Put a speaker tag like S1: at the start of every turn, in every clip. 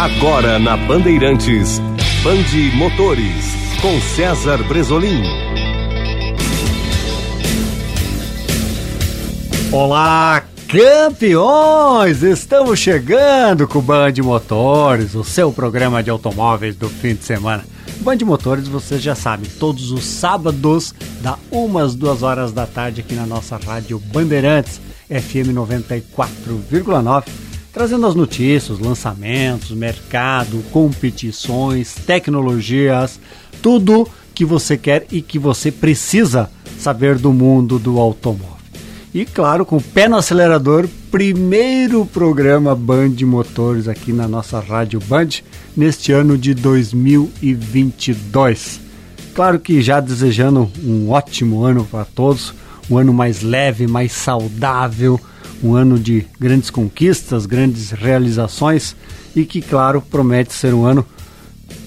S1: Agora na Bandeirantes, Bande Motores, com César Bresolim.
S2: Olá, campeões! Estamos chegando com o Band Motores, o seu programa de automóveis do fim de semana. Band Motores, você já sabe, todos os sábados, da umas duas horas da tarde aqui na nossa rádio Bandeirantes, FM 94,9 trazendo as notícias, lançamentos, mercado, competições, tecnologias, tudo que você quer e que você precisa saber do mundo do automóvel. E claro, com o pé no acelerador, primeiro programa Band Motores aqui na nossa Rádio Band neste ano de 2022. Claro que já desejando um ótimo ano para todos, um ano mais leve, mais saudável, um ano de grandes conquistas, grandes realizações e que, claro, promete ser um ano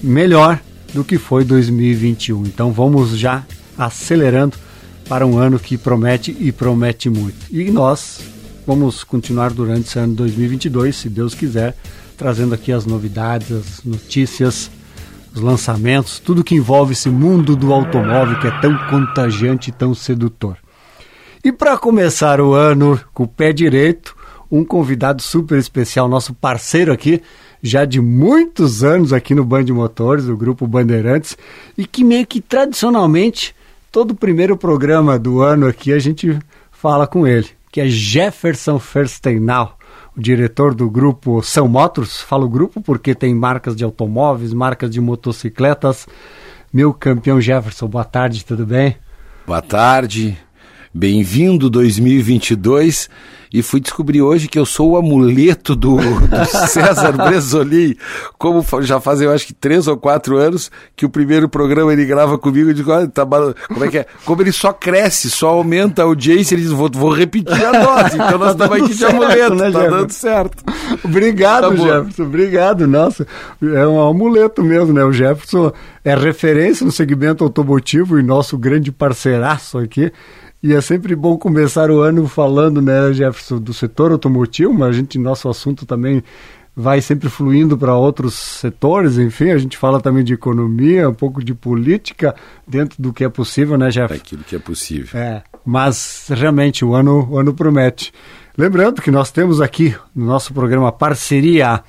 S2: melhor do que foi 2021. Então vamos já acelerando para um ano que promete e promete muito. E nós vamos continuar durante esse ano 2022, se Deus quiser, trazendo aqui as novidades, as notícias, os lançamentos, tudo que envolve esse mundo do automóvel que é tão contagiante e tão sedutor. E para começar o ano com o pé direito, um convidado super especial, nosso parceiro aqui, já de muitos anos aqui no Band Motores, do grupo Bandeirantes, e que meio que tradicionalmente, todo primeiro programa do ano aqui a gente fala com ele, que é Jefferson Ferstenau, o diretor do grupo São Motors. Falo grupo porque tem marcas de automóveis, marcas de motocicletas. Meu campeão Jefferson, boa tarde, tudo bem?
S3: Boa tarde, Bem-vindo 2022 e fui descobrir hoje que eu sou o amuleto do, do César Bresolim. Como já fazem, eu acho que três ou quatro anos que o primeiro programa ele grava comigo e digo, olha, tá, como é que é? Como ele só cresce, só aumenta a audiência, ele diz, vou, vou repetir a dose. Então nós tá estamos aqui de amuleto, né, tá Jefferson? dando certo.
S2: Obrigado, tá Jefferson, obrigado. Nossa, é um amuleto mesmo, né? O Jefferson é referência no segmento automotivo e nosso grande parceiraço aqui. E é sempre bom começar o ano falando, né, Jefferson, do setor automotivo, mas a gente, nosso assunto também vai sempre fluindo para outros setores, enfim, a gente fala também de economia, um pouco de política, dentro do que é possível, né, Jefferson?
S3: Aquilo que é possível.
S2: É, mas realmente o ano, o ano promete. Lembrando que nós temos aqui no nosso programa parceria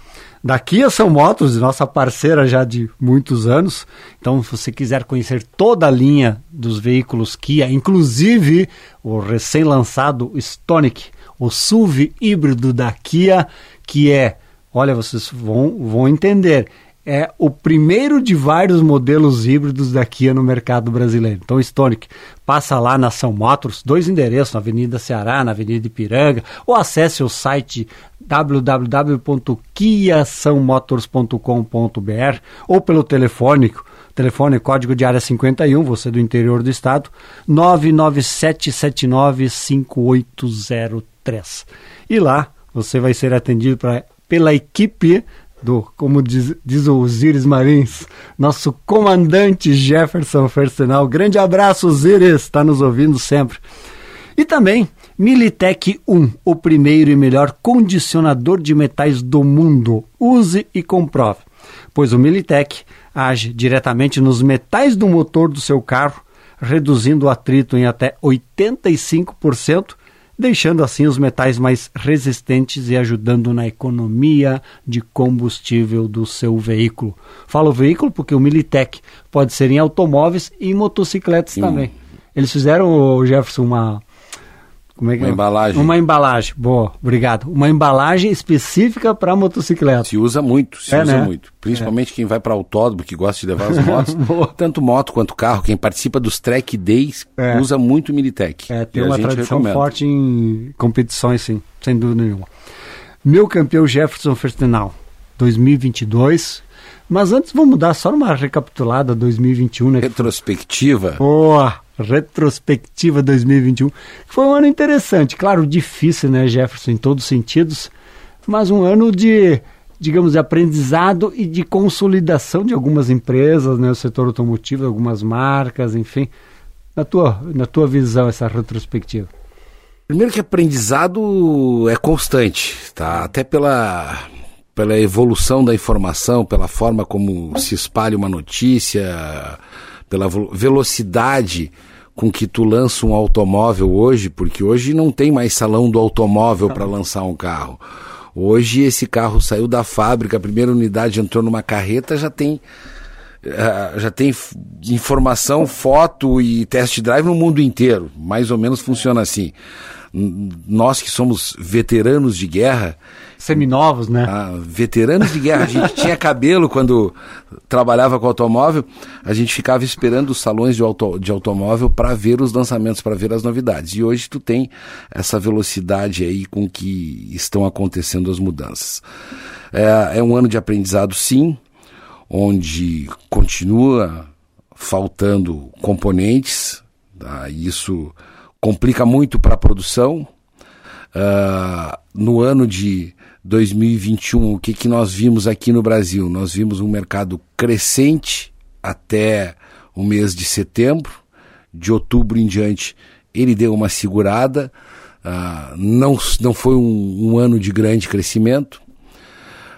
S2: da Kia São Motos, nossa parceira já de muitos anos. Então, se você quiser conhecer toda a linha dos veículos Kia, inclusive o recém-lançado Stonic, o SUV híbrido da Kia, que é, olha, vocês vão, vão entender, é o primeiro de vários modelos híbridos da Kia no mercado brasileiro. Então, Stonic, passa lá na São Motors, dois endereços, na Avenida Ceará, na Avenida Ipiranga, ou acesse o site www.kiasaomotors.com.br ou pelo telefônico, telefone código de área 51, você do interior do estado, 997795803. E lá você vai ser atendido pra, pela equipe do, como diz, diz o Osiris Marins, nosso comandante Jefferson Fersenal. Grande abraço, Osiris, está nos ouvindo sempre. E também Militech 1, o primeiro e melhor condicionador de metais do mundo. Use e comprove, pois o Militech age diretamente nos metais do motor do seu carro, reduzindo o atrito em até 85%, deixando assim os metais mais resistentes e ajudando na economia de combustível do seu veículo. Falo veículo porque o Militech pode ser em automóveis e em motocicletas também. Eles fizeram, Jefferson, uma
S3: como é que uma é? embalagem.
S2: Uma embalagem, boa, obrigado. Uma embalagem específica para motocicleta.
S3: Se usa muito, se é, usa né? muito. Principalmente é. quem vai para autódromo, que gosta de levar as motos. tanto moto quanto carro, quem participa dos track days, é. usa muito o Militech.
S2: É, tem uma tradição recomenda. forte em competições, sim, sem dúvida nenhuma. Meu campeão Jefferson Fertinal, 2022. Mas antes vamos dar só uma recapitulada 2021, né?
S3: Retrospectiva.
S2: Boa! Retrospectiva 2021, que foi um ano interessante, claro, difícil, né, Jefferson, em todos os sentidos, mas um ano de, digamos, de aprendizado e de consolidação de algumas empresas, né, o setor automotivo, algumas marcas, enfim. Na tua, na tua visão, essa retrospectiva?
S3: Primeiro que aprendizado é constante, tá? Até pela pela evolução da informação, pela forma como se espalha uma notícia, pela velocidade com que tu lança um automóvel hoje, porque hoje não tem mais salão do automóvel para lançar um carro. Hoje esse carro saiu da fábrica, a primeira unidade entrou numa carreta, já tem uh, já tem informação, foto e test drive no mundo inteiro. Mais ou menos funciona assim. Nós que somos veteranos de guerra,
S2: seminovos, né?
S3: Ah, veteranos de guerra. A gente tinha cabelo quando trabalhava com automóvel. A gente ficava esperando os salões de, auto, de automóvel para ver os lançamentos, para ver as novidades. E hoje tu tem essa velocidade aí com que estão acontecendo as mudanças. É, é um ano de aprendizado, sim, onde continua faltando componentes. Tá? Isso complica muito para a produção. Uh, no ano de 2021, o que, que nós vimos aqui no Brasil? Nós vimos um mercado crescente até o mês de setembro, de outubro em diante ele deu uma segurada, uh, não, não foi um, um, ano de grande crescimento,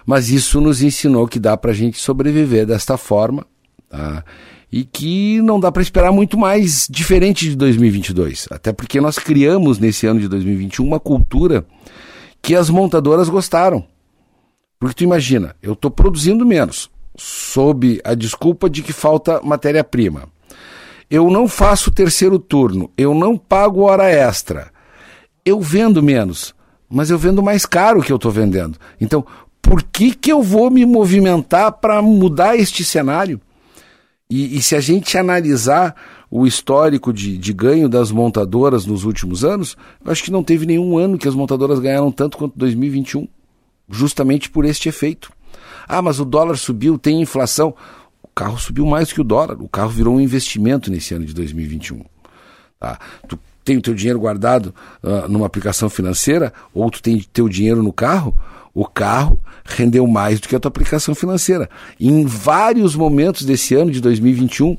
S3: mas isso nos ensinou que dá para a gente sobreviver desta forma tá? E que não dá para esperar muito mais diferente de 2022, até porque nós criamos nesse ano de 2021 uma cultura que as montadoras gostaram. Porque tu imagina, eu estou produzindo menos, sob a desculpa de que falta matéria-prima. Eu não faço terceiro turno, eu não pago hora extra. Eu vendo menos, mas eu vendo mais caro que eu estou vendendo. Então, por que, que eu vou me movimentar para mudar este cenário? E, e, se a gente analisar o histórico de, de ganho das montadoras nos últimos anos, eu acho que não teve nenhum ano que as montadoras ganharam tanto quanto 2021, justamente por este efeito. Ah, mas o dólar subiu, tem inflação. O carro subiu mais que o dólar. O carro virou um investimento nesse ano de 2021. Tá? Tu tem o teu dinheiro guardado uh, numa aplicação financeira, ou tu tem teu dinheiro no carro, o carro rendeu mais do que a tua aplicação financeira. Em vários momentos desse ano de 2021,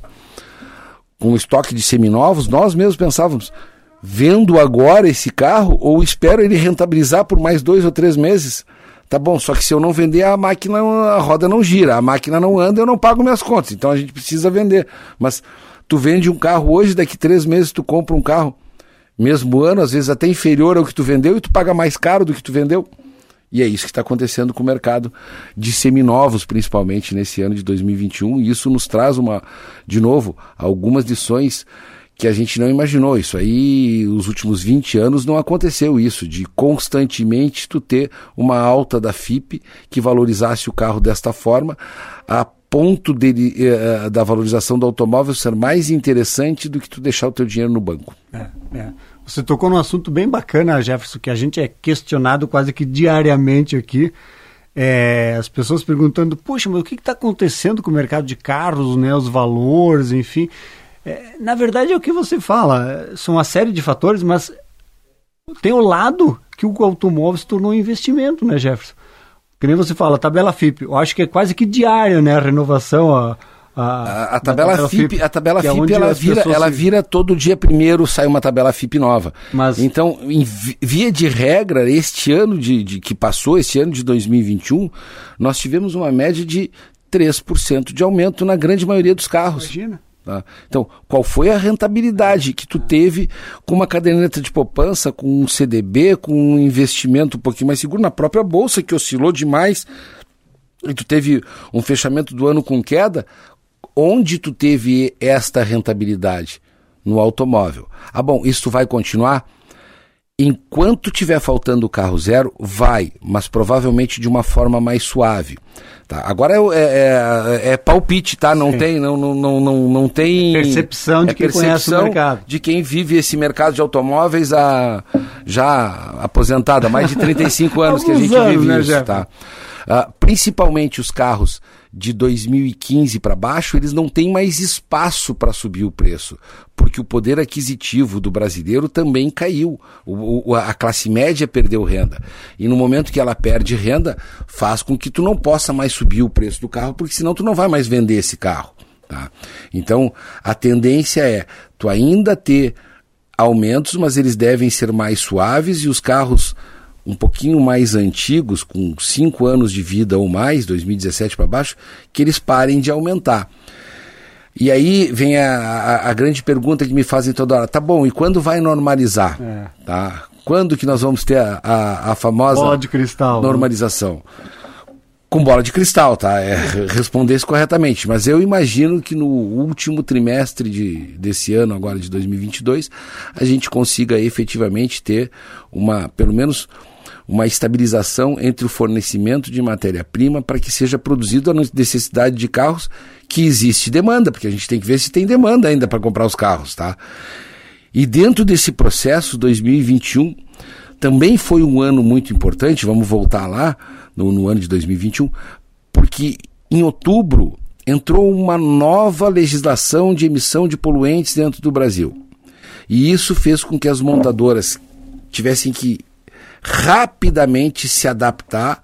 S3: com o estoque de seminovos, nós mesmos pensávamos, vendo agora esse carro ou espero ele rentabilizar por mais dois ou três meses. Tá bom, só que se eu não vender, a máquina, a roda não gira, a máquina não anda, eu não pago minhas contas. Então a gente precisa vender. Mas tu vende um carro hoje, daqui três meses tu compra um carro, mesmo ano, às vezes até inferior ao que tu vendeu, e tu paga mais caro do que tu vendeu. E é isso que está acontecendo com o mercado de seminovos, principalmente nesse ano de 2021. E isso nos traz uma, de novo, algumas lições que a gente não imaginou. Isso aí, os últimos 20 anos não aconteceu isso, de constantemente tu ter uma alta da FIP que valorizasse o carro desta forma, a ponto dele, eh, da valorização do automóvel ser mais interessante do que tu deixar o teu dinheiro no banco.
S2: É, é. Você tocou num assunto bem bacana, Jefferson, que a gente é questionado quase que diariamente aqui. É, as pessoas perguntando, puxa, mas o que está acontecendo com o mercado de carros, né, os valores, enfim. É, na verdade é o que você fala, são uma série de fatores, mas tem o lado que o automóvel se tornou um investimento, né, Jefferson? Que nem você fala, tabela FIP, eu acho que é quase que diário, né, a renovação, a,
S3: a, a, tabela, tabela FIP, FIP, a tabela é FIP ela vira, ela vira todo dia primeiro sai uma tabela FIP nova. Mas... Então, em via de regra, este ano de, de que passou, este ano de 2021, nós tivemos uma média de 3% de aumento na grande maioria dos carros. Imagina. Tá? Então, qual foi a rentabilidade que tu teve com uma caderneta de poupança, com um CDB, com um investimento um pouquinho mais seguro na própria bolsa, que oscilou demais, e tu teve um fechamento do ano com queda? Onde tu teve esta rentabilidade? No automóvel. Ah, bom, isso vai continuar? Enquanto tiver faltando o carro zero, vai, mas provavelmente de uma forma mais suave. Tá? Agora é, é, é, é palpite, tá? Não tem, não, não, não, não, tem
S2: percepção de
S3: é
S2: quem percepção conhece o mercado.
S3: De quem vive esse mercado de automóveis a, já aposentado, há mais de 35 anos que a gente anos, vive né, isso, tá? Uh, principalmente os carros de 2015 para baixo, eles não têm mais espaço para subir o preço, porque o poder aquisitivo do brasileiro também caiu. O, o, a classe média perdeu renda. E no momento que ela perde renda, faz com que tu não possa mais subir o preço do carro, porque senão tu não vai mais vender esse carro. Tá? Então, a tendência é tu ainda ter aumentos, mas eles devem ser mais suaves e os carros um pouquinho mais antigos, com 5 anos de vida ou mais, 2017 para baixo, que eles parem de aumentar. E aí vem a, a, a, grande pergunta que me fazem toda hora: tá bom, e quando vai normalizar? É. Tá? Quando que nós vamos ter a, a, a famosa
S2: bola de cristal,
S3: né? normalização? Né? Com bola de cristal, tá? É, responder isso corretamente. Mas eu imagino que no último trimestre de, desse ano, agora de 2022, a gente consiga efetivamente ter uma, pelo menos, uma estabilização entre o fornecimento de matéria-prima para que seja produzido a necessidade de carros que existe demanda, porque a gente tem que ver se tem demanda ainda para comprar os carros, tá? E dentro desse processo, 2021 também foi um ano muito importante, vamos voltar lá no, no ano de 2021, porque em outubro entrou uma nova legislação de emissão de poluentes dentro do Brasil. E isso fez com que as montadoras tivessem que rapidamente se adaptar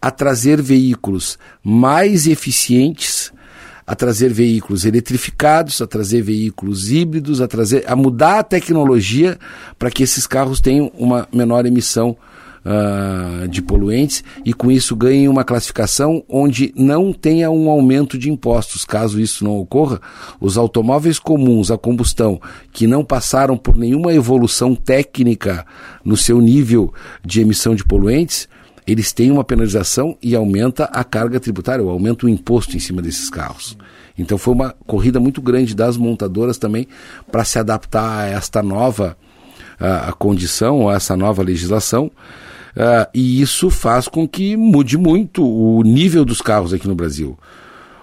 S3: a trazer veículos mais eficientes, a trazer veículos eletrificados, a trazer veículos híbridos, a trazer a mudar a tecnologia para que esses carros tenham uma menor emissão uh, de poluentes e com isso ganhem uma classificação onde não tenha um aumento de impostos. Caso isso não ocorra, os automóveis comuns a combustão que não passaram por nenhuma evolução técnica no seu nível de emissão de poluentes eles têm uma penalização e aumenta a carga tributária, ou aumenta o imposto em cima desses carros. Então foi uma corrida muito grande das montadoras também para se adaptar a esta nova a, a condição, a essa nova legislação. Uh, e isso faz com que mude muito o nível dos carros aqui no Brasil.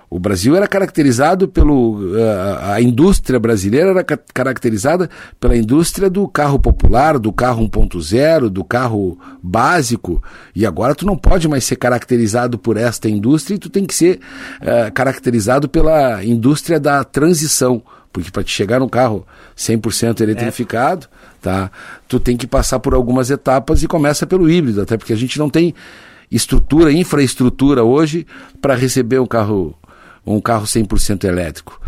S3: O Brasil era caracterizado pelo. Uh, a indústria brasileira era ca caracterizada pela indústria do carro popular, do carro 1.0, do carro básico. E agora tu não pode mais ser caracterizado por esta indústria e tu tem que ser uh, caracterizado pela indústria da transição. Porque para te chegar num carro 100% eletrificado, é. Tá, tu tem que passar por algumas etapas e começa pelo híbrido, até porque a gente não tem estrutura, infraestrutura hoje para receber um carro um carro 100% elétrico.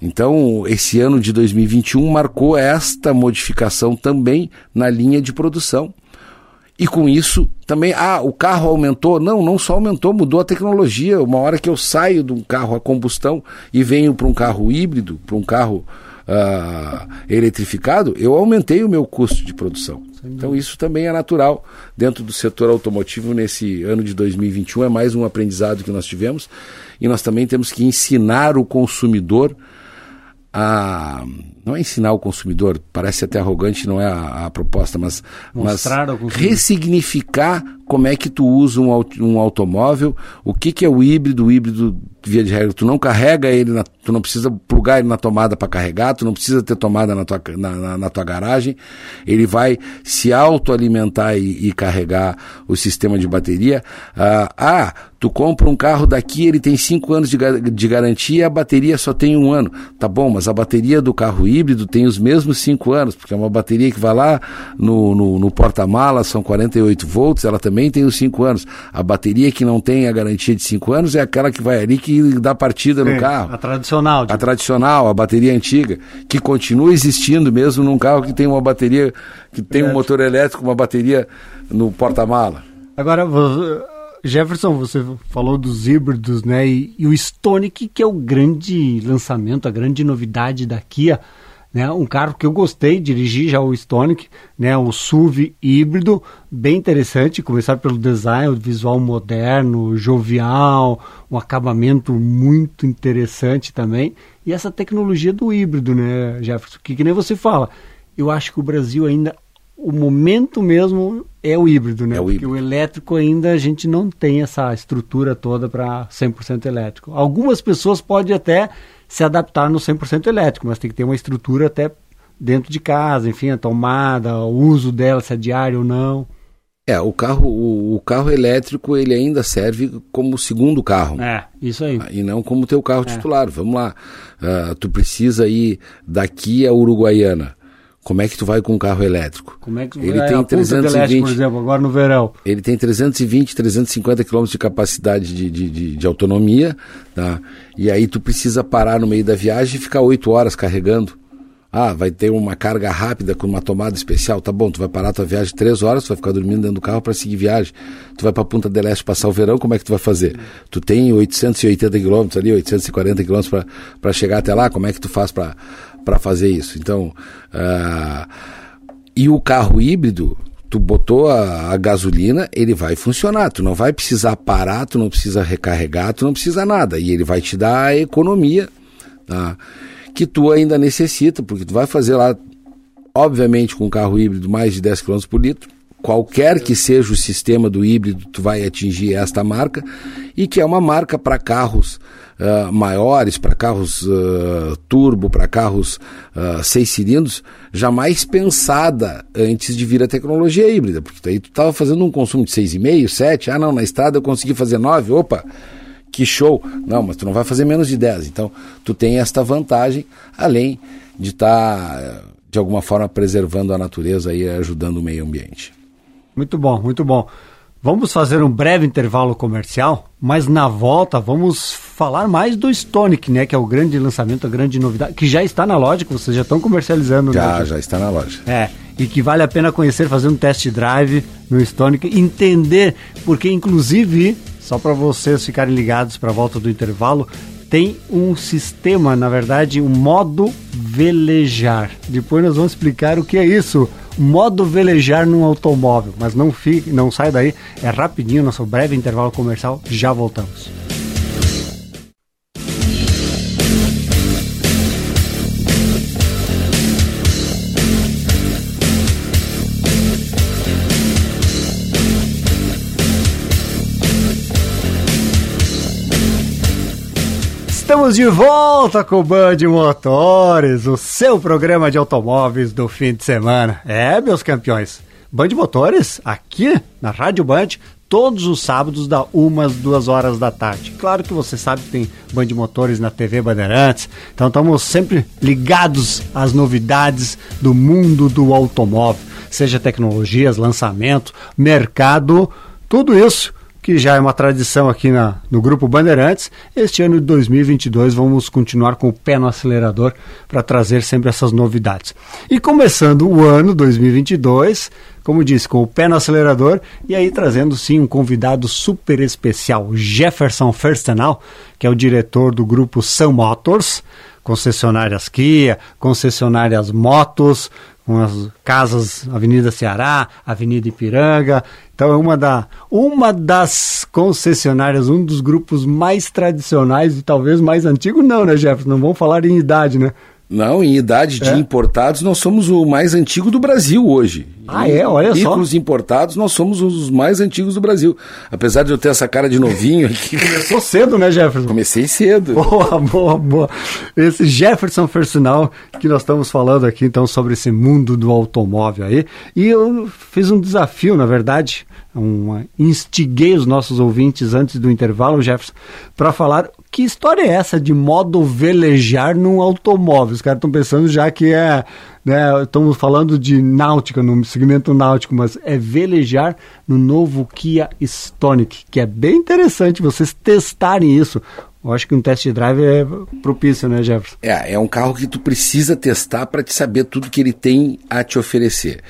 S3: Então, esse ano de 2021 marcou esta modificação também na linha de produção. E com isso também, ah, o carro aumentou? Não, não só aumentou, mudou a tecnologia. Uma hora que eu saio de um carro a combustão e venho para um carro híbrido, para um carro uh, eletrificado, eu aumentei o meu custo de produção. Então isso também é natural dentro do setor automotivo nesse ano de 2021. É mais um aprendizado que nós tivemos e nós também temos que ensinar o consumidor a não é ensinar o consumidor, parece até arrogante, não é a, a proposta, mas, mas ressignificar como é que tu usa um, um automóvel, o que, que é o híbrido, o híbrido, via de regra, tu não carrega ele, na, tu não precisa plugar ele na tomada para carregar, tu não precisa ter tomada na tua, na, na, na tua garagem, ele vai se autoalimentar e, e carregar o sistema de bateria. Ah, ah, tu compra um carro daqui, ele tem cinco anos de, de garantia, a bateria só tem um ano. Tá bom, mas a bateria do carro híbrido tem os mesmos cinco anos, porque é uma bateria que vai lá no, no, no porta-malas, são 48 volts, ela também tem os cinco anos. A bateria que não tem a garantia de cinco anos é aquela que vai ali que dá partida no carro.
S2: A tradicional.
S3: Tipo... A tradicional, a bateria antiga, que continua existindo mesmo num carro que tem uma bateria, que tem um motor elétrico, uma bateria no porta-mala.
S2: Agora, Jefferson, você falou dos híbridos, né? E, e, o Stonic, que é o grande lançamento, a grande novidade da Kia né? Um carro que eu gostei de dirigir já o Stonic, né? O SUV híbrido, bem interessante, começar pelo design, o visual moderno, jovial, um acabamento muito interessante também. E essa tecnologia do híbrido, né, Jefferson? Que, que nem você fala, eu acho que o Brasil ainda o momento mesmo é o híbrido, né? É o Porque híbrido. o elétrico ainda a gente não tem essa estrutura toda para 100% elétrico. Algumas pessoas podem até se adaptar no 100% elétrico, mas tem que ter uma estrutura até dentro de casa, enfim, a tomada, o uso dela, se é diário ou não.
S3: É, o carro, o, o, carro elétrico ele ainda serve como segundo carro.
S2: É, isso aí.
S3: E não como teu carro é. titular. Vamos lá. Uh, tu precisa ir daqui a Uruguaiana. Como é que tu vai com um carro elétrico?
S2: Como é que tu ele vai? tem 320, elétrico, por exemplo, agora no verão.
S3: Ele tem 320, 350 km de capacidade de, de, de, de, autonomia, tá? E aí tu precisa parar no meio da viagem e ficar 8 horas carregando Ah, vai ter uma carga rápida com uma tomada especial. Tá bom, tu vai parar tua viagem três horas, tu vai ficar dormindo dentro do carro para seguir viagem. Tu vai para Punta del Este passar o verão, como é que tu vai fazer? Tu tem 880 quilômetros ali, 840 quilômetros para chegar até lá, como é que tu faz para fazer isso? Então, uh, e o carro híbrido, tu botou a, a, gasolina, ele vai funcionar. Tu não vai precisar parar, tu não precisa recarregar, tu não precisa nada. E ele vai te dar a economia. Tá? que tu ainda necessita, porque tu vai fazer lá, obviamente, com um carro híbrido mais de 10 km por litro, qualquer que seja o sistema do híbrido, tu vai atingir esta marca, e que é uma marca para carros uh, maiores, para carros uh, turbo, para carros uh, seis cilindros, jamais pensada antes de vir a tecnologia híbrida, porque aí tu estava fazendo um consumo de 6,5, 7, ah não, na estrada eu consegui fazer 9, opa, que show. Não, mas tu não vai fazer menos de 10. Então, tu tem esta vantagem, além de estar, tá, de alguma forma, preservando a natureza e ajudando o meio ambiente.
S2: Muito bom, muito bom. Vamos fazer um breve intervalo comercial, mas na volta vamos falar mais do Stonic, né? Que é o grande lançamento, a grande novidade, que já está na loja, que vocês já estão comercializando.
S3: Já, né? já está na loja.
S2: É, e que vale a pena conhecer, fazer um test drive no Stonic, entender, porque inclusive só para vocês ficarem ligados para a volta do intervalo, tem um sistema, na verdade, um modo velejar. Depois nós vamos explicar o que é isso. Modo velejar num automóvel. Mas não fique, não sai daí, é rapidinho, nosso breve intervalo comercial, já voltamos. Estamos de volta com o Band Motores, o seu programa de automóveis do fim de semana. É, meus campeões. Band Motores, aqui na Rádio Band, todos os sábados, da umas duas horas da tarde. Claro que você sabe que tem Band Motores na TV Bandeirantes, então estamos sempre ligados às novidades do mundo do automóvel, seja tecnologias, lançamento, mercado, tudo isso que já é uma tradição aqui na, no Grupo Bandeirantes. Este ano de 2022 vamos continuar com o pé no acelerador para trazer sempre essas novidades. E começando o ano 2022, como disse, com o pé no acelerador e aí trazendo sim um convidado super especial, Jefferson Firstenau, que é o diretor do grupo Sun Motors, concessionárias Kia, concessionárias Motos, com as casas Avenida Ceará, Avenida Ipiranga. Então é uma, da, uma das concessionárias, um dos grupos mais tradicionais e talvez mais antigo, não, né, Jefferson? Não vamos falar em idade, né?
S3: Não, em idade de é? importados, nós somos o mais antigo do Brasil hoje.
S2: Ah, é? Olha só.
S3: Veículos importados, nós somos os mais antigos do Brasil. Apesar de eu ter essa cara de novinho aqui.
S2: Começou cedo, né, Jefferson?
S3: Comecei cedo.
S2: Boa, boa, boa. Esse Jefferson Personal que nós estamos falando aqui, então, sobre esse mundo do automóvel aí. E eu fiz um desafio, na verdade, uma, instiguei os nossos ouvintes antes do intervalo, Jefferson, para falar que história é essa de modo velejar num automóvel. Os caras estão pensando já que é, né, estamos falando de náutica, no segmento náutico, mas é velejar no novo Kia Stonic, que é bem interessante vocês testarem isso. Eu acho que um test drive é propício, né, Jefferson?
S3: É, é um carro que tu precisa testar para te saber tudo que ele tem a te oferecer.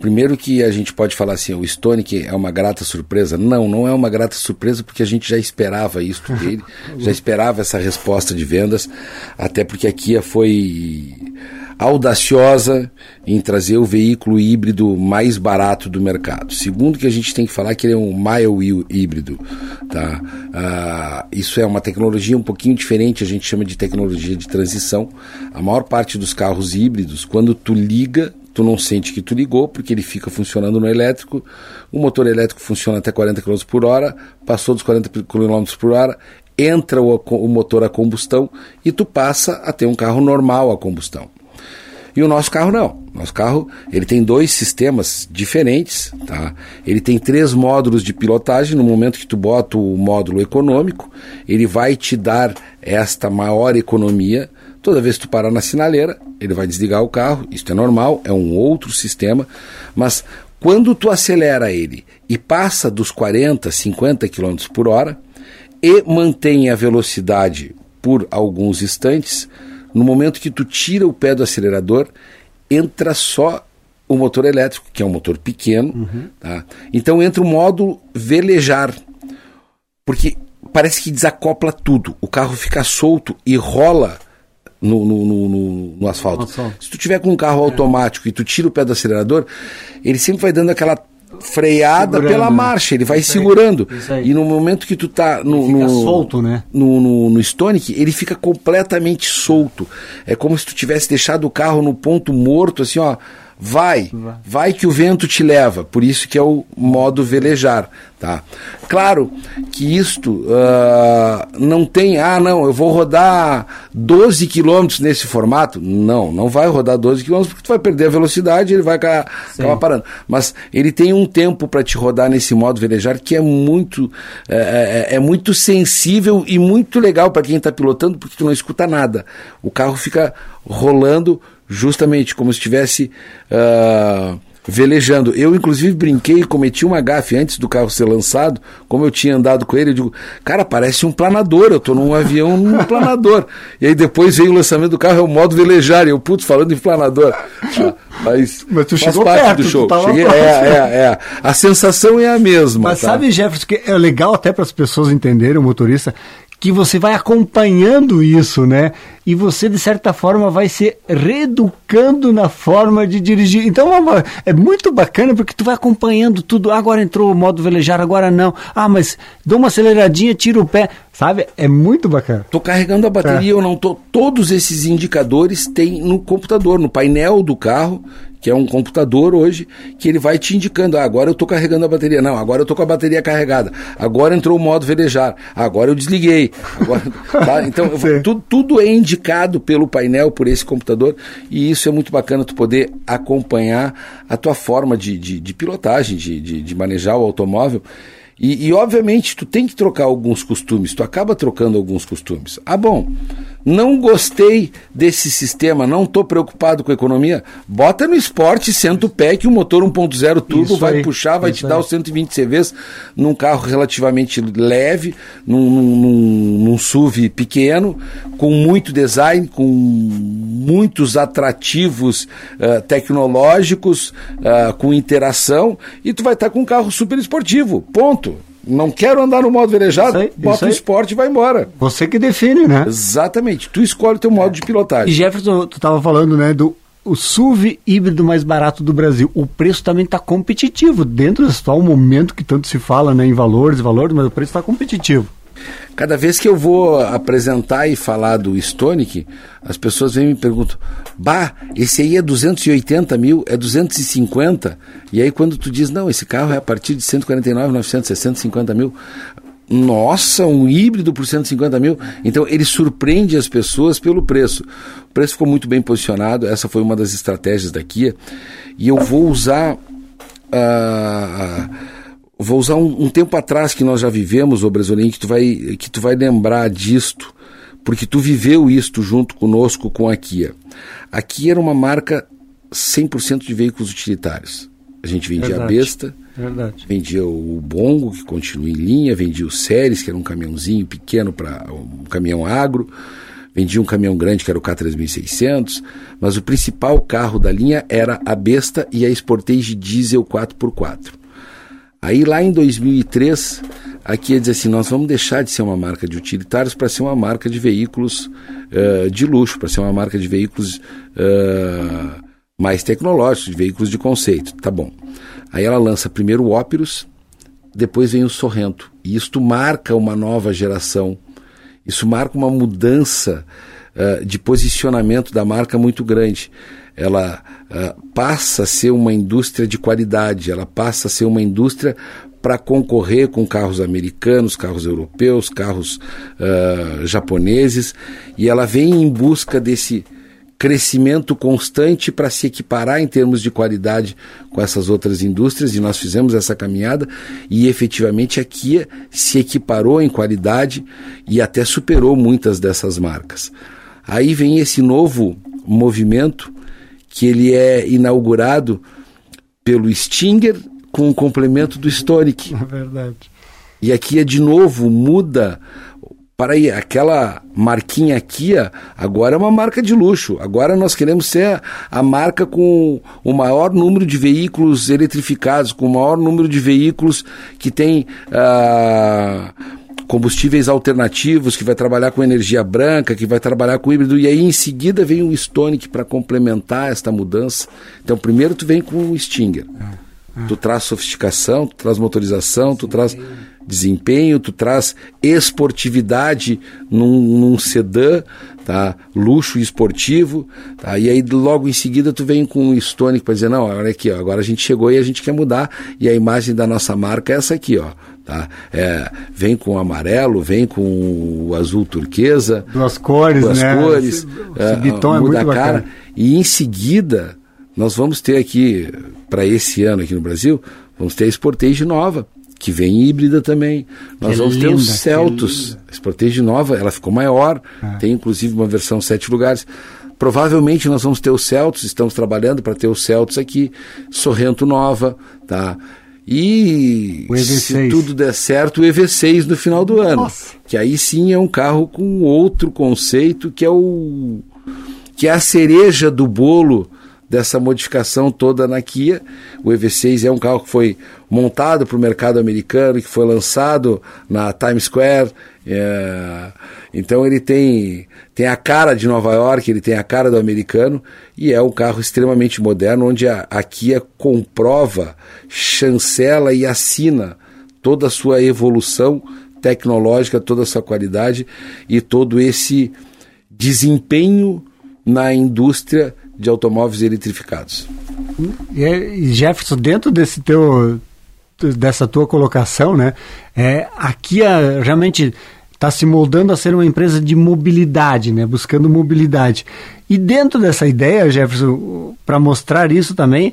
S3: Primeiro que a gente pode falar assim, o Stonic é uma grata surpresa. Não, não é uma grata surpresa porque a gente já esperava isso dele, já esperava essa resposta de vendas, até porque a Kia foi audaciosa em trazer o veículo híbrido mais barato do mercado. Segundo que a gente tem que falar que ele é um mile híbrido, tá? Ah, isso é uma tecnologia um pouquinho diferente, a gente chama de tecnologia de transição. A maior parte dos carros híbridos, quando tu liga, tu não sente que tu ligou, porque ele fica funcionando no elétrico. O motor elétrico funciona até 40 km por hora, passou dos 40 km por hora, entra o, o motor a combustão e tu passa a ter um carro normal a combustão. E o nosso carro não. Nosso carro ele tem dois sistemas diferentes, tá? Ele tem três módulos de pilotagem. No momento que tu bota o módulo econômico, ele vai te dar esta maior economia Toda vez que tu parar na sinaleira, ele vai desligar o carro, isso é normal, é um outro sistema, mas quando tu acelera ele e passa dos 40, 50 km por hora e mantém a velocidade por alguns instantes, no momento que tu tira o pé do acelerador, entra só o motor elétrico, que é um motor pequeno. Uhum. Tá? Então entra o modo velejar. Porque parece que desacopla tudo. O carro fica solto e rola no, no, no, no asfalto. Se tu tiver com um carro automático e tu tira o pé do acelerador, ele sempre vai dando aquela freada segurando, pela marcha, ele vai isso segurando. Aí, e no momento que tu tá no,
S2: no solto, né?
S3: No, no, no Stonic, ele fica completamente solto. É como se tu tivesse deixado o carro no ponto morto, assim, ó. Vai, vai que o vento te leva. Por isso que é o modo velejar, tá? Claro que isto uh, não tem, ah, não, eu vou rodar 12 quilômetros nesse formato. Não, não vai rodar 12 quilômetros porque tu vai perder a velocidade e ele vai acabar, acabar parando. Mas ele tem um tempo para te rodar nesse modo velejar que é muito, é, é, é muito sensível e muito legal para quem está pilotando porque tu não escuta nada. O carro fica rolando justamente como se estivesse uh, velejando. Eu, inclusive, brinquei e cometi uma gafe antes do carro ser lançado, como eu tinha andado com ele, eu digo, cara, parece um planador, eu estou num avião num planador. E aí depois veio o lançamento do carro, é o modo velejar, e eu, putz, falando em planador. Ah, mas,
S2: mas tu chegou perto,
S3: do show. Cheguei, é, é, é. A sensação é a mesma.
S2: Mas tá? sabe, Jefferson, que é legal até para as pessoas entenderem, o motorista, que você vai acompanhando isso, né? E você, de certa forma, vai se reeducando na forma de dirigir. Então é, é muito bacana porque tu vai acompanhando tudo. Ah, agora entrou o modo velejar, agora não. Ah, mas dou uma aceleradinha, tira o pé. Sabe? É muito bacana.
S3: Tô carregando a bateria, é. eu não tô. Todos esses indicadores tem no computador, no painel do carro que é um computador hoje, que ele vai te indicando, ah, agora eu estou carregando a bateria, não, agora eu estou com a bateria carregada, agora entrou o modo velejar, agora eu desliguei, agora, tá? então tudo, tudo é indicado pelo painel, por esse computador, e isso é muito bacana tu poder acompanhar a tua forma de, de, de pilotagem, de, de, de manejar o automóvel, e, e, obviamente tu tem que trocar alguns costumes, tu acaba trocando alguns costumes. Ah, bom, não gostei desse sistema, não estou preocupado com a economia. Bota no esporte, senta o pé que o motor 1.0 turbo isso vai aí, puxar, vai te aí. dar os 120 CVs num carro relativamente leve, num, num, num SUV pequeno, com muito design, com muitos atrativos uh, tecnológicos, uh, com interação, e tu vai estar tá com um carro super esportivo. Ponto. Não quero andar no modo velejado, aí, bota o esporte e vai embora.
S2: Você que define, né?
S3: Exatamente. Tu escolhe o teu modo de pilotagem.
S2: E Jefferson, tu estava falando, né, do o SUV híbrido mais barato do Brasil. O preço também está competitivo dentro do atual momento que tanto se fala né, em valores valores, mas o preço está competitivo.
S3: Cada vez que eu vou apresentar e falar do Stonic, as pessoas vêm e me perguntam: Bah, esse aí é 280 mil, é 250? E aí quando tu diz, não, esse carro é a partir de 149, 960, 150 mil. Nossa, um híbrido por 150 mil. Então ele surpreende as pessoas pelo preço. O preço ficou muito bem posicionado, essa foi uma das estratégias da Kia. E eu vou usar. Uh, vou usar um, um, tempo atrás que nós já vivemos, ô Bresolim, que tu vai, que tu vai lembrar disto, porque tu viveu isto junto conosco com a Kia. A Kia era uma marca 100% de veículos utilitários. A gente vendia Verdade. a Besta, Verdade. vendia o Bongo, que continua em linha, vendia o Séries, que era um caminhãozinho pequeno para um caminhão agro, vendia um caminhão grande, que era o K3600, mas o principal carro da linha era a Besta e a Sportage Diesel 4x4. Aí lá em 2003, a Kia diz assim, nós vamos deixar de ser uma marca de utilitários para ser uma marca de veículos uh, de luxo, para ser uma marca de veículos uh, mais tecnológicos, de veículos de conceito. Tá bom. Aí ela lança primeiro o Óperos, depois vem o Sorrento. E isto marca uma nova geração. Isso marca uma mudança uh, de posicionamento da marca muito grande ela uh, passa a ser uma indústria de qualidade, ela passa a ser uma indústria para concorrer com carros americanos, carros europeus, carros uh, japoneses, e ela vem em busca desse crescimento constante para se equiparar em termos de qualidade com essas outras indústrias, e nós fizemos essa caminhada, e efetivamente a Kia se equiparou em qualidade e até superou muitas dessas marcas. Aí vem esse novo movimento que ele é inaugurado pelo Stinger com o complemento do Stonic.
S2: É verdade.
S3: E aqui é de novo muda para aí, aquela marquinha Kia agora é uma marca de luxo. Agora nós queremos ser a marca com o maior número de veículos eletrificados, com o maior número de veículos que tem ah, combustíveis alternativos, que vai trabalhar com energia branca, que vai trabalhar com híbrido. E aí em seguida vem o Stonic para complementar esta mudança. Então primeiro tu vem com o Stinger. Tu traz sofisticação, tu traz motorização, tu traz desempenho, tu traz esportividade num, num sedã, tá? luxo esportivo, tá? e aí logo em seguida tu vem com um Stonic para dizer, não, olha aqui, ó, agora a gente chegou e a gente quer mudar, e a imagem da nossa marca é essa aqui, ó. Tá? É, vem com o amarelo, vem com o azul turquesa.
S2: Duas cores,
S3: duas
S2: né?
S3: cores.
S2: Esse, esse bitão é muito cara. Bacana.
S3: E em seguida, nós vamos ter aqui, para esse ano aqui no Brasil, vamos ter a Sportage nova que vem híbrida também. Nós que vamos linda, ter os Celtos. A Sportage nova, ela ficou maior, ah. tem inclusive uma versão sete lugares. Provavelmente nós vamos ter os Celtos, estamos trabalhando para ter os Celtos aqui, Sorrento nova, tá? E se tudo der certo, o EV6 no final do ano. Nossa. Que aí sim é um carro com outro conceito, que é o que é a cereja do bolo dessa modificação toda na Kia. O EV6 é um carro que foi montado para o mercado americano, que foi lançado na Times Square. É, então ele tem, tem a cara de Nova York, ele tem a cara do americano e é um carro extremamente moderno, onde a, a Kia comprova, chancela e assina toda a sua evolução tecnológica, toda a sua qualidade e todo esse desempenho na indústria de automóveis eletrificados.
S2: E Jefferson, dentro desse teu dessa tua colocação, né? É, a Kia realmente está se moldando a ser uma empresa de mobilidade, né? Buscando mobilidade. E dentro dessa ideia, Jefferson, para mostrar isso também,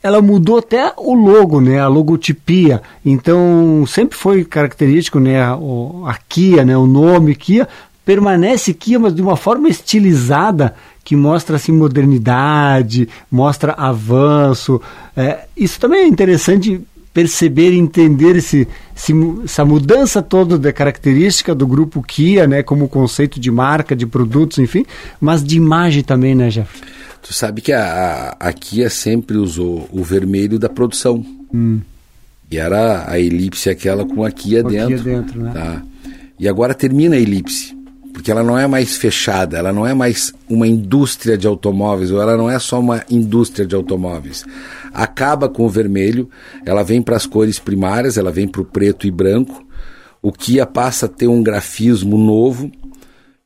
S2: ela mudou até o logo, né? A logotipia. Então sempre foi característico, né? A, a Kia, né? O nome Kia permanece Kia, mas de uma forma estilizada que mostra assim modernidade, mostra avanço. É, isso também é interessante perceber e entender esse, esse, essa mudança toda da característica do grupo Kia, né, como conceito de marca, de produtos, enfim, mas de imagem também, né, Jeff?
S3: Tu sabe que a, a Kia sempre usou o vermelho da produção. Hum. E era a elipse aquela com a Kia com dentro. A Kia dentro né? tá? E agora termina a elipse porque ela não é mais fechada, ela não é mais uma indústria de automóveis, ou ela não é só uma indústria de automóveis. Acaba com o vermelho, ela vem para as cores primárias, ela vem para o preto e branco. O Kia passa a ter um grafismo novo,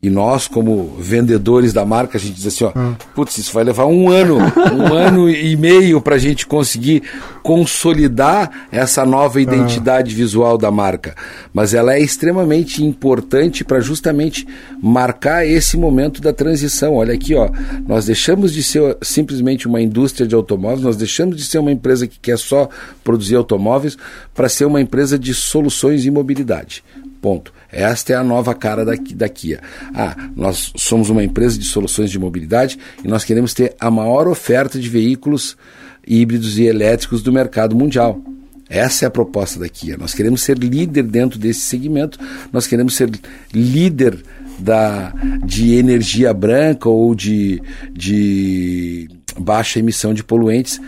S3: e nós, como vendedores da marca, a gente diz assim, ó, hum. putz, isso vai levar um ano, um ano e meio para a gente conseguir consolidar essa nova ah. identidade visual da marca. Mas ela é extremamente importante para justamente marcar esse momento da transição. Olha aqui, ó, nós deixamos de ser simplesmente uma indústria de automóveis, nós deixamos de ser uma empresa que quer só produzir automóveis para ser uma empresa de soluções e mobilidade. Ponto. Esta é a nova cara da, da Kia. Ah, nós somos uma empresa de soluções de mobilidade e nós queremos ter a maior oferta de veículos híbridos e elétricos do mercado mundial. Essa é a proposta da Kia. Nós queremos ser líder dentro desse segmento, nós queremos ser líder da, de energia branca ou de, de baixa emissão de poluentes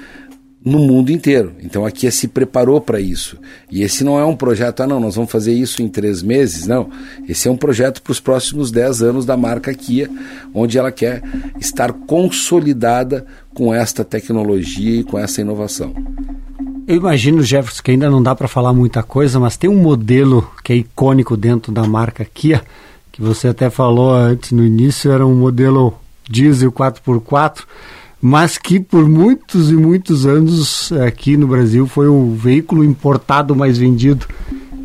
S3: no mundo inteiro. Então a Kia se preparou para isso. E esse não é um projeto, ah não, nós vamos fazer isso em três meses, não. Esse é um projeto para os próximos dez anos da marca Kia, onde ela quer estar consolidada com esta tecnologia e com essa inovação.
S2: Eu imagino, Jefferson, que ainda não dá para falar muita coisa, mas tem um modelo que é icônico dentro da marca Kia, que você até falou antes no início, era um modelo diesel 4x4 mas que por muitos e muitos anos aqui no Brasil foi o veículo importado mais vendido,